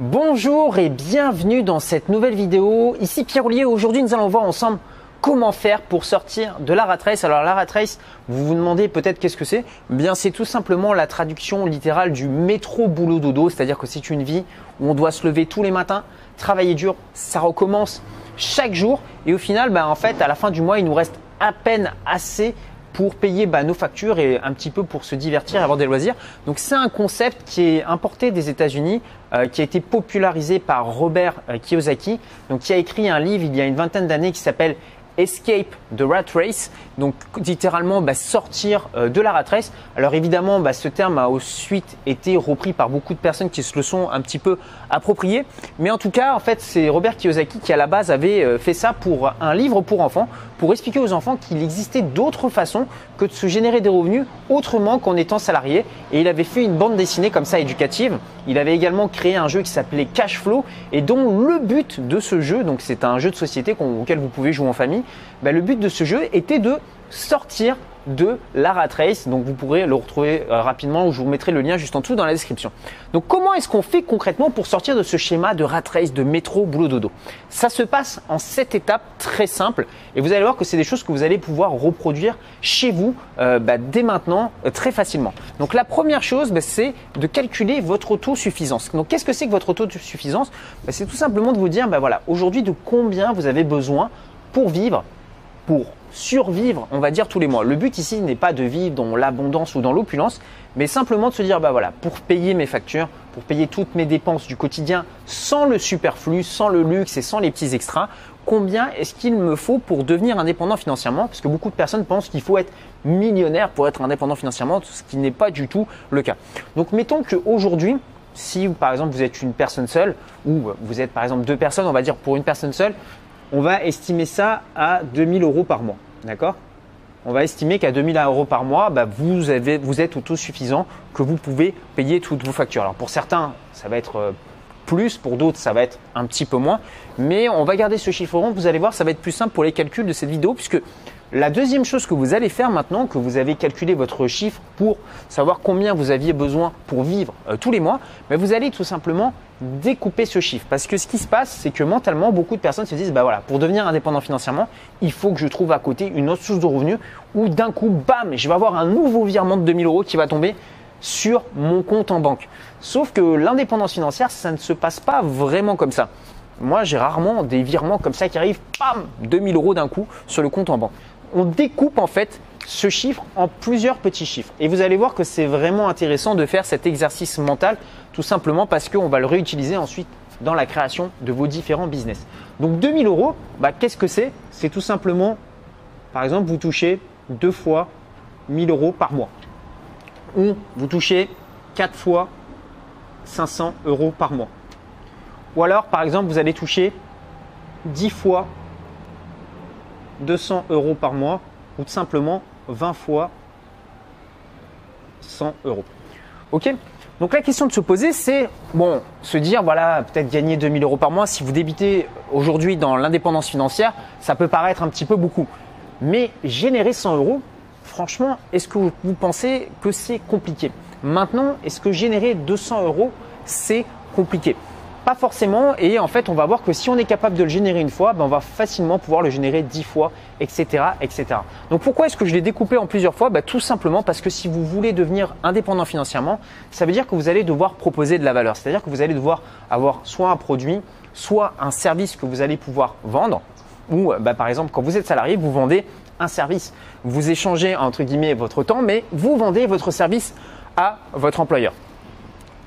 Bonjour et bienvenue dans cette nouvelle vidéo. Ici Pierre Ollier. Aujourd'hui, nous allons voir ensemble comment faire pour sortir de la rat race. Alors la rat race, vous vous demandez peut-être qu'est-ce que c'est eh Bien, c'est tout simplement la traduction littérale du métro boulot dodo, c'est-à-dire que c'est une vie où on doit se lever tous les matins, travailler dur, ça recommence chaque jour et au final, ben, en fait, à la fin du mois, il nous reste à peine assez pour payer bah, nos factures et un petit peu pour se divertir et avoir des loisirs. Donc c'est un concept qui est importé des États-Unis, euh, qui a été popularisé par Robert euh, Kiyosaki, donc qui a écrit un livre il y a une vingtaine d'années qui s'appelle Escape the Rat Race, donc littéralement bah, sortir euh, de la rat race. Alors évidemment, bah, ce terme a ensuite été repris par beaucoup de personnes qui se le sont un petit peu appropriés. Mais en tout cas, en fait, c'est Robert Kiyosaki qui à la base avait euh, fait ça pour un livre pour enfants, pour expliquer aux enfants qu'il existait d'autres façons que de se générer des revenus autrement qu'en étant salarié. Et il avait fait une bande dessinée comme ça éducative. Il avait également créé un jeu qui s'appelait Cash Flow et dont le but de ce jeu, donc c'est un jeu de société auquel vous pouvez jouer en famille, bah, le but de ce jeu était de sortir de la rat race. Donc vous pourrez le retrouver euh, rapidement ou je vous mettrai le lien juste en dessous dans la description. Donc comment est-ce qu'on fait concrètement pour sortir de ce schéma de rat race, de métro, boulot, dodo? Ça se passe en sept étapes très simples et vous allez voir que c'est des choses que vous allez pouvoir reproduire chez vous euh, bah, dès maintenant euh, très facilement. Donc la première chose, bah, c'est de calculer votre autosuffisance. Donc qu'est-ce que c'est que votre autosuffisance? Bah, C'est tout simplement de vous dire, voilà, aujourd'hui de combien vous avez besoin pour vivre, pour survivre, on va dire, tous les mois. Le but ici n'est pas de vivre dans l'abondance ou dans l'opulence, mais simplement de se dire, bah voilà, pour payer mes factures, pour payer toutes mes dépenses du quotidien sans le superflu, sans le luxe et sans les petits extras, combien est-ce qu'il me faut pour devenir indépendant financièrement? Parce que beaucoup de personnes pensent qu'il faut être millionnaire pour être indépendant financièrement, ce qui n'est pas du tout le cas. Donc mettons qu'aujourd'hui, si par exemple vous êtes une personne seule ou vous êtes par exemple deux personnes, on va dire pour une personne seule, on va estimer ça à 2000 euros par mois. D'accord? On va estimer qu'à 2000 euros par mois, bah, vous, vous êtes autosuffisant, que vous pouvez payer toutes vos factures. Alors pour certains, ça va être euh, plus, pour d'autres, ça va être un petit peu moins. Mais on va garder ce chiffre rond. Vous allez voir, ça va être plus simple pour les calculs de cette vidéo puisque la deuxième chose que vous allez faire maintenant que vous avez calculé votre chiffre pour savoir combien vous aviez besoin pour vivre euh, tous les mois, mais vous allez tout simplement découper ce chiffre. Parce que ce qui se passe, c'est que mentalement, beaucoup de personnes se disent, bah voilà, pour devenir indépendant financièrement, il faut que je trouve à côté une autre source de revenus où d'un coup, bam, je vais avoir un nouveau virement de 2000 euros qui va tomber sur mon compte en banque. Sauf que l'indépendance financière, ça ne se passe pas vraiment comme ça. Moi, j'ai rarement des virements comme ça qui arrivent, bam, 2000 euros d'un coup sur le compte en banque on découpe en fait ce chiffre en plusieurs petits chiffres. Et vous allez voir que c'est vraiment intéressant de faire cet exercice mental, tout simplement parce qu'on va le réutiliser ensuite dans la création de vos différents business. Donc 2000 euros, bah, qu'est-ce que c'est? C'est tout simplement, par exemple, vous touchez deux fois 1000 euros par mois. Ou vous touchez quatre fois 500 euros par mois. Ou alors, par exemple, vous allez toucher 10 fois 200 euros par mois ou tout simplement 20 fois 100 euros. Ok Donc la question de se poser, c'est bon, se dire voilà, peut-être gagner 2000 euros par mois. Si vous débutez aujourd'hui dans l'indépendance financière, ça peut paraître un petit peu beaucoup. Mais générer 100 euros, franchement, est-ce que vous pensez que c'est compliqué? Maintenant, est-ce que générer 200 euros, c'est compliqué? Pas forcément. Et en fait, on va voir que si on est capable de le générer une fois, ben on va facilement pouvoir le générer dix fois, etc.. Donc pourquoi est-ce que je l'ai découpé en plusieurs fois? Ben, Tout simplement parce que si vous voulez devenir indépendant financièrement, ça veut dire que vous allez devoir proposer de la valeur. C'est-à-dire que vous allez devoir avoir soit un produit, soit un service que vous allez pouvoir vendre. Ou ben, par exemple, quand vous êtes salarié, vous vendez un service. Vous échangez entre guillemets votre temps, mais vous vendez votre service à votre employeur.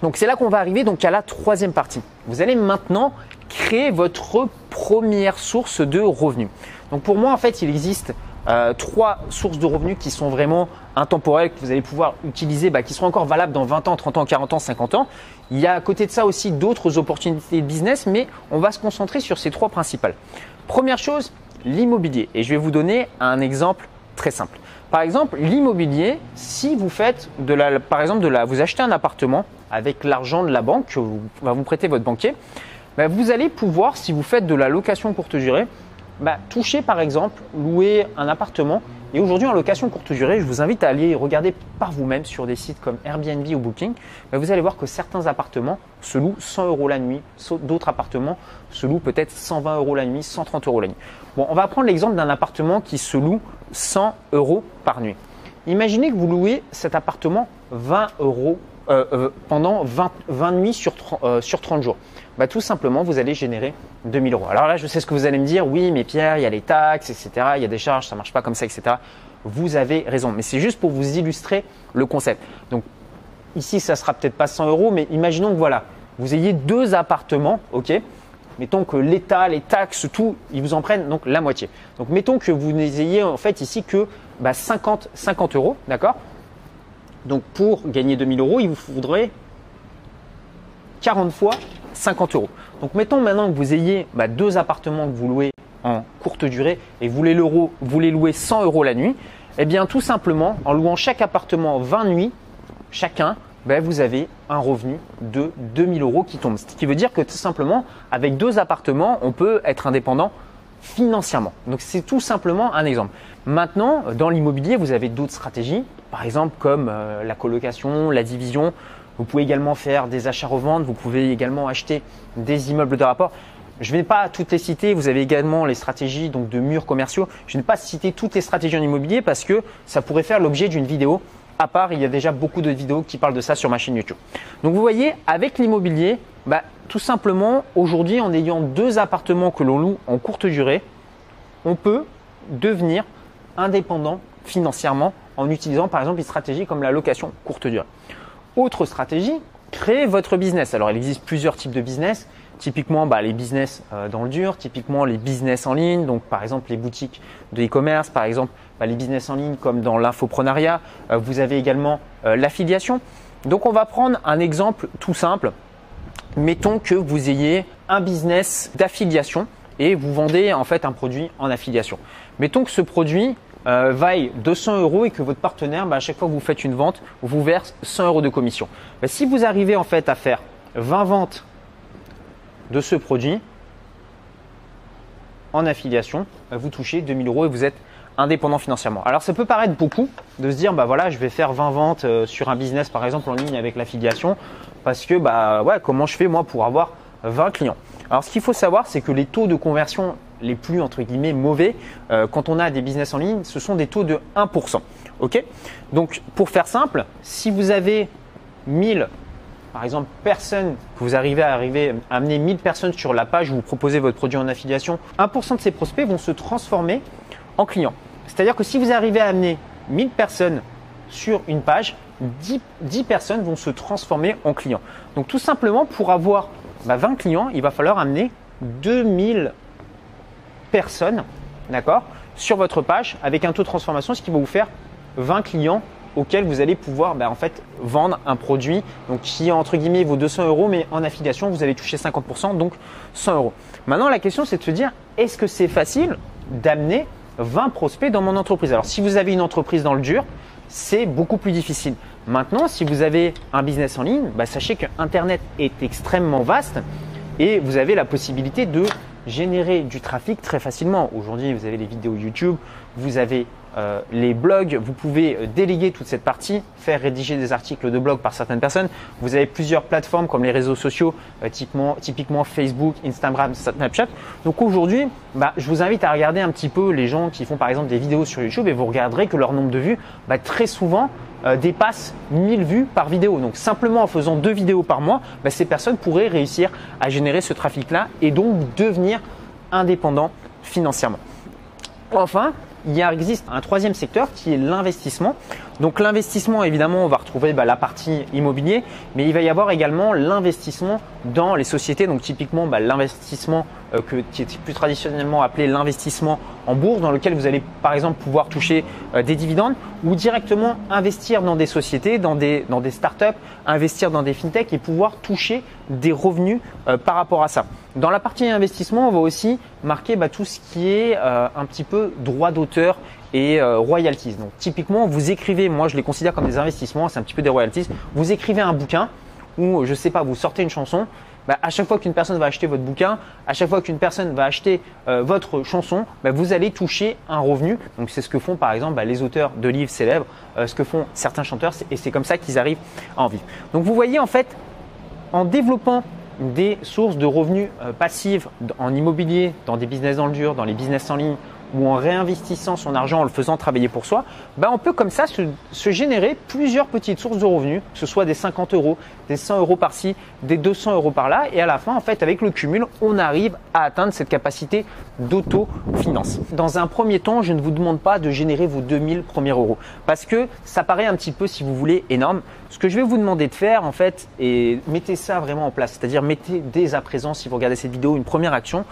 Donc c'est là qu'on va arriver donc à la troisième partie. Vous allez maintenant créer votre première source de revenus. Donc pour moi en fait il existe euh, trois sources de revenus qui sont vraiment intemporelles, que vous allez pouvoir utiliser, bah, qui seront encore valables dans 20 ans, 30 ans, 40 ans, 50 ans. Il y a à côté de ça aussi d'autres opportunités de business, mais on va se concentrer sur ces trois principales. Première chose, l'immobilier. Et je vais vous donner un exemple très simple. Par exemple, l'immobilier, si vous faites de la, par exemple de la, vous achetez un appartement avec l'argent de la banque que va vous prêter votre banquier, ben, vous allez pouvoir, si vous faites de la location courte durée, bah, toucher par exemple, louer un appartement. Et aujourd'hui en location courte durée, je vous invite à aller regarder par vous-même sur des sites comme Airbnb ou Booking. Vous allez voir que certains appartements se louent 100 euros la nuit, d'autres appartements se louent peut-être 120 euros la nuit, 130 euros la nuit. Bon, on va prendre l'exemple d'un appartement qui se loue 100 euros par nuit. Imaginez que vous louez cet appartement 20 euros euh, euh, pendant 20, 20, nuits sur, euh, sur 30 jours bah, Tout simplement, vous allez générer 2000 euros. Alors là, je sais ce que vous allez me dire. Oui, mais Pierre, il y a les taxes, etc. Il y a des charges, ça ne marche pas comme ça, etc. Vous avez raison. Mais c'est juste pour vous illustrer le concept. Donc ici, ça sera peut-être pas 100 euros, mais imaginons que voilà, vous ayez deux appartements, ok? Mettons que l'État, les taxes, tout, ils vous en prennent donc la moitié. Donc mettons que vous n'ayez en fait ici que 50, bah, 50 euros, d'accord? Donc pour gagner 2000 euros, il vous faudrait 40 fois 50 euros. Donc mettons maintenant que vous ayez bah, deux appartements que vous louez en courte durée et vous les, louez 100 euros la nuit, eh bien tout simplement en louant chaque appartement 20 nuits chacun, bah, vous avez un revenu de 2000 euros qui tombe. Ce qui veut dire que tout simplement avec deux appartements, on peut être indépendant financièrement. Donc c'est tout simplement un exemple. Maintenant, dans l'immobilier, vous avez d'autres stratégies, par exemple comme euh, la colocation, la division. Vous pouvez également faire des achats-reventes, vous pouvez également acheter des immeubles de rapport. Je ne vais pas toutes les citer, vous avez également les stratégies donc de murs commerciaux. Je ne vais pas citer toutes les stratégies en immobilier parce que ça pourrait faire l'objet d'une vidéo à part, il y a déjà beaucoup de vidéos qui parlent de ça sur ma chaîne YouTube. Donc vous voyez, avec l'immobilier, bah, tout simplement, aujourd'hui, en ayant deux appartements que l'on loue en courte durée, on peut devenir indépendant financièrement en utilisant par exemple une stratégie comme la location courte durée. Autre stratégie, créer votre business. Alors il existe plusieurs types de business. Typiquement, bah, les business euh, dans le dur, typiquement les business en ligne, donc par exemple les boutiques de e-commerce, par exemple bah, les business en ligne comme dans l'infoprenariat. Euh, vous avez également euh, l'affiliation. Donc on va prendre un exemple tout simple. Mettons que vous ayez un business d'affiliation et vous vendez en fait un produit en affiliation. Mettons que ce produit vaille 200 euros et que votre partenaire, bah, à chaque fois que vous faites une vente, vous verse 100 euros de commission. si vous arrivez en fait à faire 20 ventes de ce produit en affiliation, bah, vous touchez 2000 euros et vous êtes indépendant financièrement. Alors ça peut paraître beaucoup de se dire bah voilà je vais faire 20 ventes euh, sur un business par exemple en ligne avec l'affiliation parce que bah ouais comment je fais moi pour avoir 20 clients? Alors ce qu'il faut savoir c'est que les taux de conversion les plus entre guillemets mauvais euh, quand on a des business en ligne ce sont des taux de 1%. Ok? Donc pour faire simple, si vous avez 1000 par exemple, personne, que vous arrivez à, à amener 1000 personnes sur la page où vous proposez votre produit en affiliation, 1% de ces prospects vont se transformer en clients. C'est-à-dire que si vous arrivez à amener 1000 personnes sur une page, 10, personnes vont se transformer en clients. Donc tout simplement, pour avoir 20 bah, clients, il va falloir amener 2000 personnes sur votre page avec un taux de transformation, ce qui va vous faire 20 clients auquel vous allez pouvoir bah, en fait vendre un produit donc qui entre guillemets vaut 200 euros, mais en affiliation vous allez toucher 50%, donc 100 euros. Maintenant la question c'est de se dire est-ce que c'est facile d'amener 20 prospects dans mon entreprise Alors si vous avez une entreprise dans le dur, c'est beaucoup plus difficile. Maintenant, si vous avez un business en ligne, bah, sachez que Internet est extrêmement vaste et vous avez la possibilité de générer du trafic très facilement. Aujourd'hui, vous avez les vidéos YouTube, vous avez euh, les blogs, vous pouvez euh, déléguer toute cette partie, faire rédiger des articles de blog par certaines personnes. Vous avez plusieurs plateformes comme les réseaux sociaux, euh, typiquement, typiquement, Facebook, Instagram, Snapchat. Donc aujourd'hui, bah, je vous invite à regarder un petit peu les gens qui font par exemple des vidéos sur YouTube et vous regarderez que leur nombre de vues bah, très souvent dépasse 1000 vues par vidéo. Donc simplement en faisant deux vidéos par mois, bah, ces personnes pourraient réussir à générer ce trafic-là et donc devenir indépendants financièrement. Enfin, il existe un troisième secteur qui est l'investissement. Donc l'investissement, évidemment, on va retrouver bah, la partie immobilier, mais il va y avoir également l'investissement dans les sociétés. Donc typiquement, bah, l'investissement euh, qui est plus traditionnellement appelé l'investissement en bourse, dans lequel vous allez par exemple pouvoir toucher euh, des dividendes ou directement investir dans des sociétés, dans des, dans des startups, investir dans des fintechs et pouvoir toucher des revenus euh, par rapport à ça. Dans la partie investissement, on va aussi marquer bah, tout ce qui est un petit peu droit d'auteur et royalties. Donc typiquement, vous écrivez, moi je les considère comme des investissements, c'est un petit peu des royalties. Vous écrivez un bouquin ou je sais pas, vous sortez une chanson bah, à chaque fois qu'une personne va acheter votre bouquin, à chaque fois qu'une personne va acheter euh, votre chanson, bah, vous allez toucher un revenu. Donc c'est ce que font par exemple bah, les auteurs de livres célèbres, euh, ce que font certains chanteurs, et c'est comme ça qu'ils arrivent à en vivre. Donc vous voyez en fait, en développant des sources de revenus euh, passifs en immobilier, dans des business dans le dur, dans les business en ligne ou en réinvestissant son argent en le faisant travailler pour soi, ben on peut comme ça se, générer plusieurs petites sources de revenus, que ce soit des 50 euros, des 100 euros par-ci, des 200 euros par-là, et à la fin, en fait, avec le cumul, on arrive à atteindre cette capacité d'autofinance. Dans un premier temps, je ne vous demande pas de générer vos 2000 premiers euros, parce que ça paraît un petit peu, si vous voulez, énorme. Ce que je vais vous demander de faire, en fait, et mettez ça vraiment en place, c'est-à-dire mettez dès à présent, si vous regardez cette vidéo, une première action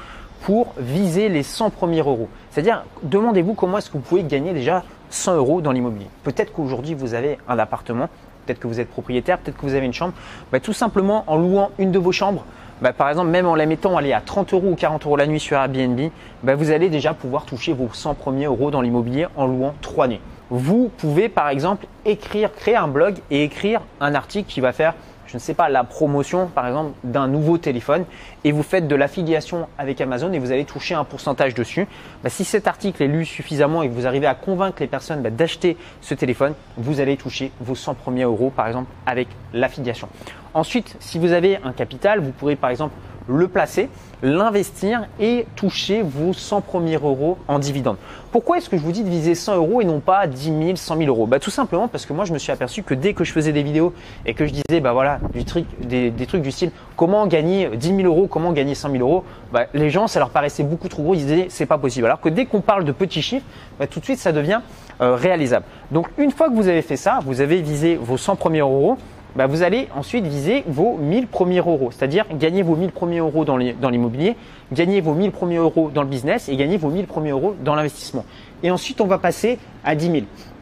pour viser les 100 premiers euros. C'est-à-dire, demandez-vous comment est-ce que vous pouvez gagner déjà 100 euros dans l'immobilier. Peut-être qu'aujourd'hui, vous avez un appartement, peut-être que vous êtes propriétaire, peut-être que vous avez une chambre. Bah, tout simplement, en louant une de vos chambres, bah, par exemple, même en la mettant aller à 30 euros ou 40 euros la nuit sur Airbnb, bah, vous allez déjà pouvoir toucher vos 100 premiers euros dans l'immobilier en louant 3 nuits. Vous pouvez, par exemple, écrire, créer un blog et écrire un article qui va faire je ne sais pas, la promotion par exemple d'un nouveau téléphone et vous faites de l'affiliation avec Amazon et vous allez toucher un pourcentage dessus, bah, si cet article est lu suffisamment et que vous arrivez à convaincre les personnes bah, d'acheter ce téléphone, vous allez toucher vos 100 premiers euros par exemple avec l'affiliation. Ensuite, si vous avez un capital, vous pourrez par exemple le placer, l'investir et toucher vos 100 premiers euros en dividende. Pourquoi est-ce que je vous dis de viser 100 euros et non pas 10 000, 100 000 euros? Bah, Tout simplement parce que moi je me suis aperçu que dès que je faisais des vidéos et que je disais bah voilà du truc, des, trucs du style comment gagner 10 000 euros, comment gagner 100 000 euros, bah, les gens ça leur paraissait beaucoup trop gros, ils disaient c'est pas possible. Alors que dès qu'on parle de petits chiffres, bah, tout de suite ça devient euh, réalisable. Donc une fois que vous avez fait ça, vous avez visé vos 100 premiers euros, bah, vous allez ensuite viser vos 1000 premiers euros, c'est-à-dire gagner vos 1000 premiers euros dans l'immobilier, gagner vos 1000 premiers euros dans le business et gagner vos 1000 premiers euros dans l'investissement. Et ensuite, on va passer à 10 000.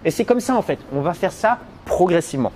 Et c'est comme ça en fait, on va faire ça progressivement.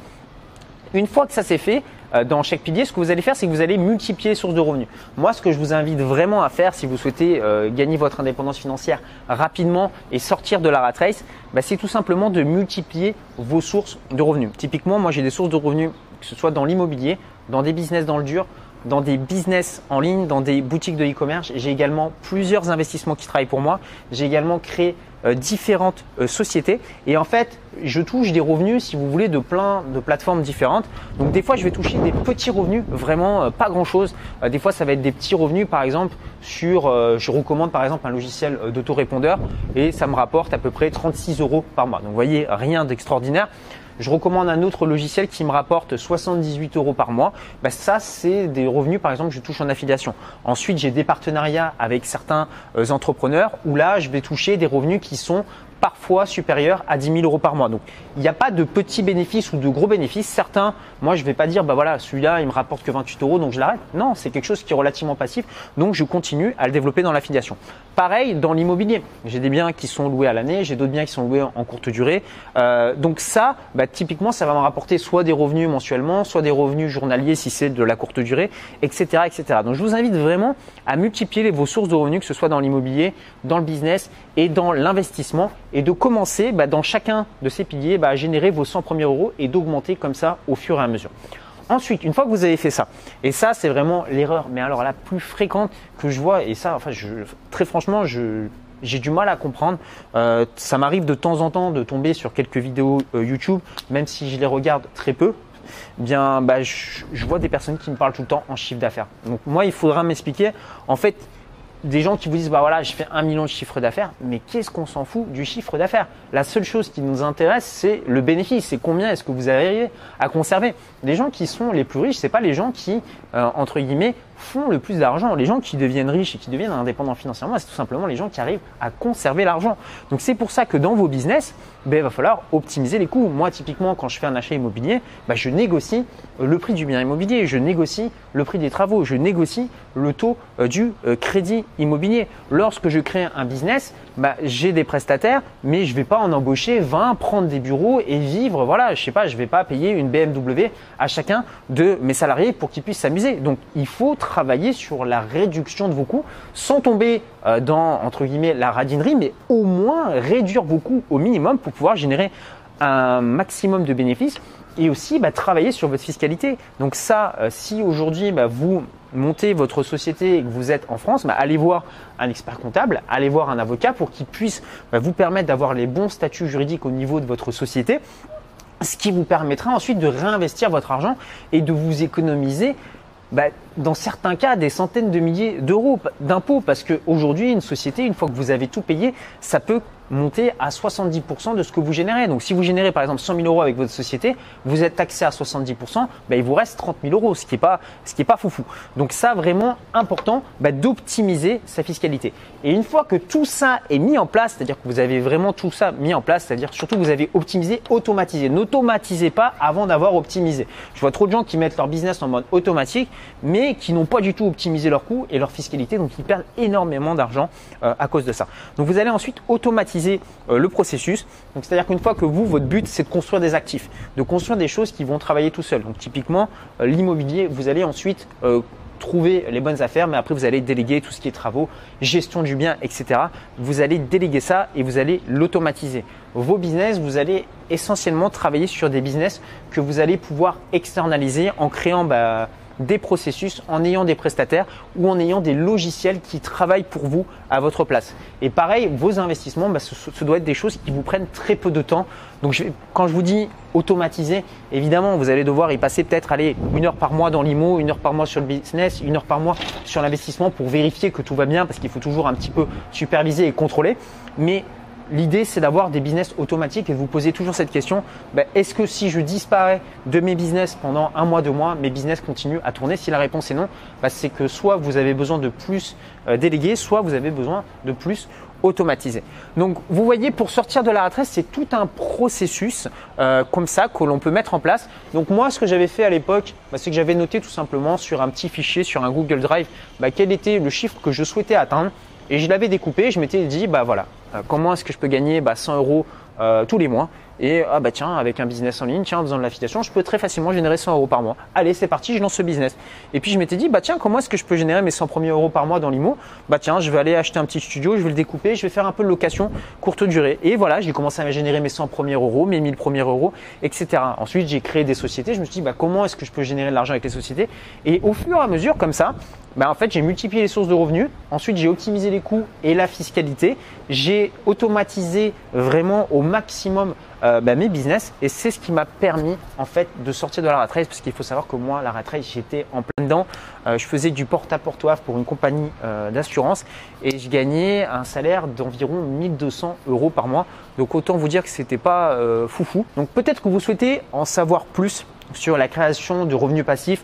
Une fois que ça c'est fait, euh, dans chaque pilier, ce que vous allez faire, c'est que vous allez multiplier les sources de revenus. Moi, ce que je vous invite vraiment à faire, si vous souhaitez euh, gagner votre indépendance financière rapidement et sortir de la rat race, bah, c'est tout simplement de multiplier vos sources de revenus. Typiquement, moi, j'ai des sources de revenus que ce soit dans l'immobilier, dans des business dans le dur, dans des business en ligne, dans des boutiques de e-commerce. J'ai également plusieurs investissements qui travaillent pour moi. J'ai également créé euh, différentes euh, sociétés et en fait, je touche des revenus, si vous voulez, de plein de plateformes différentes. Donc des fois, je vais toucher des petits revenus, vraiment euh, pas grand-chose. des fois, ça va être des petits revenus, par exemple, sur, je recommande par exemple un logiciel d'autorépondeur et ça me rapporte à peu près 36 euros par mois. Donc vous voyez, rien d'extraordinaire je recommande un autre logiciel qui me rapporte 78 euros par mois. Bah, ça, c'est des revenus, par exemple, que je touche en affiliation. Ensuite, j'ai des partenariats avec certains euh, entrepreneurs où là, je vais toucher des revenus qui sont parfois supérieur à 10 000 euros par mois. Donc, il n'y a pas de petits bénéfices ou de gros bénéfices. Certains, moi, je ne vais pas dire, bah voilà, celui-là, il me rapporte que 28 euros, donc je l'arrête. Non, c'est quelque chose qui est relativement passif. Donc, je continue à le développer dans l'affiliation. Pareil dans l'immobilier. J'ai des biens qui sont loués à l'année, j'ai d'autres biens qui sont loués en courte durée. Euh, donc ça, bah, typiquement, ça va me rapporter soit des revenus mensuellement, soit des revenus journaliers si c'est de la courte durée, etc., etc. Donc, je vous invite vraiment à multiplier vos sources de revenus, que ce soit dans l'immobilier, dans le business et dans l'investissement et de commencer bah, dans chacun de ces piliers bah, à générer vos 100 premiers euros et d'augmenter comme ça au fur et à mesure. Ensuite, une fois que vous avez fait ça, et ça c'est vraiment l'erreur, mais alors la plus fréquente que je vois, et ça, enfin, très franchement, j'ai du mal à comprendre. Euh, ça m'arrive de temps en temps de tomber sur quelques vidéos euh, YouTube, même si je les regarde très peu. Bien, bah, je, je, vois des personnes qui me parlent tout le temps en chiffre d'affaires. Donc moi, il faudra m'expliquer. En fait, des gens qui vous disent bah voilà, je fais un million de chiffre d'affaires, mais qu'est-ce qu'on s'en fout du chiffre d'affaires? La seule chose qui nous intéresse, c'est le bénéfice, c'est combien est-ce que vous arrivez à conserver? Les gens qui sont les plus riches, c'est pas les gens qui euh, entre guillemets font le plus d'argent. Les gens qui deviennent riches et qui deviennent indépendants financièrement, c'est tout simplement les gens qui arrivent à conserver l'argent. Donc c'est pour ça que dans vos business, ben, il va falloir optimiser les coûts. Moi, typiquement, quand je fais un achat immobilier, ben, je négocie le prix du bien immobilier, je négocie le prix des travaux, je négocie le taux euh, du euh, crédit immobilier. Lorsque je crée un business, ben, j'ai des prestataires, mais je ne vais pas en embaucher 20, prendre des bureaux et vivre. Voilà, je sais pas, je ne vais pas payer une BMW à chacun de mes salariés pour qu'ils puissent s'amuser. Donc, il faut travailler sur la réduction de vos coûts sans tomber euh, dans, entre guillemets, la radinerie, mais au moins réduire vos coûts au minimum pour pouvoir générer un maximum de bénéfices et aussi bah, travailler sur votre fiscalité. Donc ça, euh, si aujourd'hui bah, vous montez votre société et que vous êtes en France, bah, allez voir un expert comptable, allez voir un avocat pour qu'il puisse vous permettre d'avoir les bons statuts juridiques au niveau de votre société ce qui vous permettra ensuite de réinvestir votre argent et de vous économiser bah, dans certains cas des centaines de milliers d'euros d'impôts. Parce qu'aujourd'hui une société une fois que vous avez tout payé ça peut monter à 70% de ce que vous générez. Donc si vous générez par exemple 100 000 euros avec votre société, vous êtes taxé à 70%, bah, il vous reste 30 000 euros, ce qui n'est pas, pas foufou. Donc ça vraiment important bah, d'optimiser sa fiscalité. Et une fois que tout ça est mis en place, c'est-à-dire que vous avez vraiment tout ça mis en place, c'est-à-dire surtout que vous avez optimisé, automatisé. N'automatisez pas avant d'avoir optimisé. Je vois trop de gens qui mettent leur business en mode automatique, mais qui n'ont pas du tout optimisé leurs coûts et leur fiscalité, donc ils perdent énormément d'argent euh, à cause de ça. Donc vous allez ensuite automatiser euh, le processus. Donc c'est-à-dire qu'une fois que vous, votre but, c'est de construire des actifs, de construire des choses qui vont travailler tout seul. Donc typiquement, euh, l'immobilier, vous allez ensuite euh, trouver les bonnes affaires, mais après vous allez déléguer tout ce qui est travaux, gestion du bien, etc. Vous allez déléguer ça et vous allez l'automatiser. Vos business, vous allez essentiellement travailler sur des business que vous allez pouvoir externaliser en créant bah, des processus en ayant des prestataires ou en ayant des logiciels qui travaillent pour vous à votre place. Et pareil, vos investissements, bah, ce, doit être des choses qui vous prennent très peu de temps. Donc quand je vous dis automatiser, évidemment, vous allez devoir y passer peut-être une heure par mois dans l'IMO, une heure par mois sur le business, une heure par mois sur l'investissement pour vérifier que tout va bien parce qu'il faut toujours un petit peu superviser et contrôler. Mais L'idée, c'est d'avoir des business automatiques et de vous poser toujours cette question ben, est-ce que si je disparais de mes business pendant un mois, deux mois, mes business continuent à tourner Si la réponse est non, ben, c'est que soit vous avez besoin de plus euh, déléguer, soit vous avez besoin de plus automatiser. Donc, vous voyez, pour sortir de la retraite, c'est tout un processus euh, comme ça que l'on peut mettre en place. Donc, moi, ce que j'avais fait à l'époque, ben, c'est que j'avais noté tout simplement sur un petit fichier, sur un Google Drive, quel était le chiffre que je souhaitais atteindre. Et je l'avais découpé, je m'étais dit, bah voilà, comment est-ce que je peux gagner bah, 100 euros euh, tous les mois? Et ah bah tiens avec un business en ligne tiens en faisant de l'affiliation je peux très facilement générer 100 euros par mois. Allez c'est parti je lance ce business. Et puis je m'étais dit bah tiens comment est-ce que je peux générer mes 100 premiers euros par mois dans l'IMO? Bah tiens je vais aller acheter un petit studio je vais le découper je vais faire un peu de location courte durée. Et voilà j'ai commencé à générer mes 100 premiers euros mes 1000 premiers euros etc ensuite j'ai créé des sociétés je me suis dit bah comment est-ce que je peux générer de l'argent avec les sociétés? Et au fur et à mesure comme ça bah, en fait, j'ai multiplié les sources de revenus. Ensuite, j'ai optimisé les coûts et la fiscalité. J'ai automatisé vraiment au maximum euh, bah, mes business et c'est ce qui m'a permis en fait de sortir de la rat parce qu'il faut savoir que moi, la rat j'étais en plein dedans. Euh, je faisais du porte-à-porte pour une compagnie euh, d'assurance et je gagnais un salaire d'environ 1200 euros par mois. Donc autant vous dire que c'était pas foufou. Donc peut-être que vous souhaitez en savoir plus sur la création de revenus passifs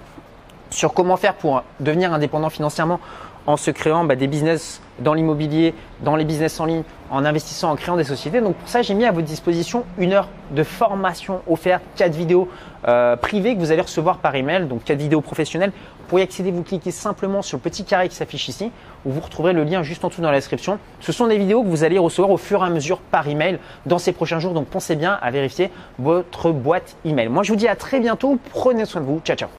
sur comment faire pour devenir indépendant financièrement en se créant bah, des business dans l'immobilier, dans les business en ligne, en investissant, en créant des sociétés. Donc pour ça, j'ai mis à votre disposition une heure de formation offerte, quatre vidéos euh, privées que vous allez recevoir par email, donc quatre vidéos professionnelles. Pour y accéder, vous cliquez simplement sur le petit carré qui s'affiche ici, où vous retrouverez le lien juste en dessous dans la description. Ce sont des vidéos que vous allez recevoir au fur et à mesure par email dans ces prochains jours. Donc pensez bien à vérifier votre boîte email. Moi, je vous dis à très bientôt. Prenez soin de vous. Ciao, ciao.